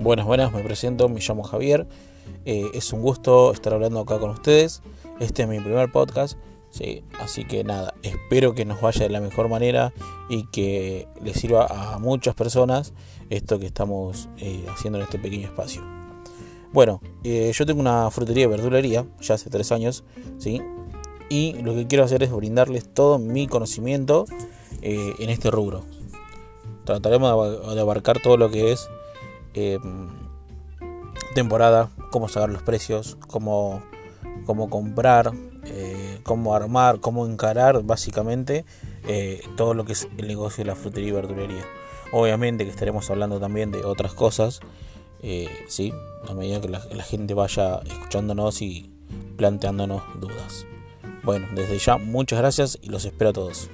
Buenas, buenas, me presento, me llamo Javier. Eh, es un gusto estar hablando acá con ustedes. Este es mi primer podcast. Sí, así que nada, espero que nos vaya de la mejor manera y que le sirva a muchas personas esto que estamos eh, haciendo en este pequeño espacio. Bueno, eh, yo tengo una frutería y verdulería ya hace tres años, ¿sí? Y lo que quiero hacer es brindarles todo mi conocimiento en este rubro. Trataremos de abarcar todo lo que es Em, temporada, cómo sacar los precios, cómo, cómo comprar, eh, cómo armar, cómo encarar básicamente eh, todo lo que es el negocio de la frutería y verdulería. Obviamente que estaremos hablando también de otras cosas, eh, ¿sí? a medida que la, la gente vaya escuchándonos y planteándonos dudas. Bueno, desde ya muchas gracias y los espero a todos.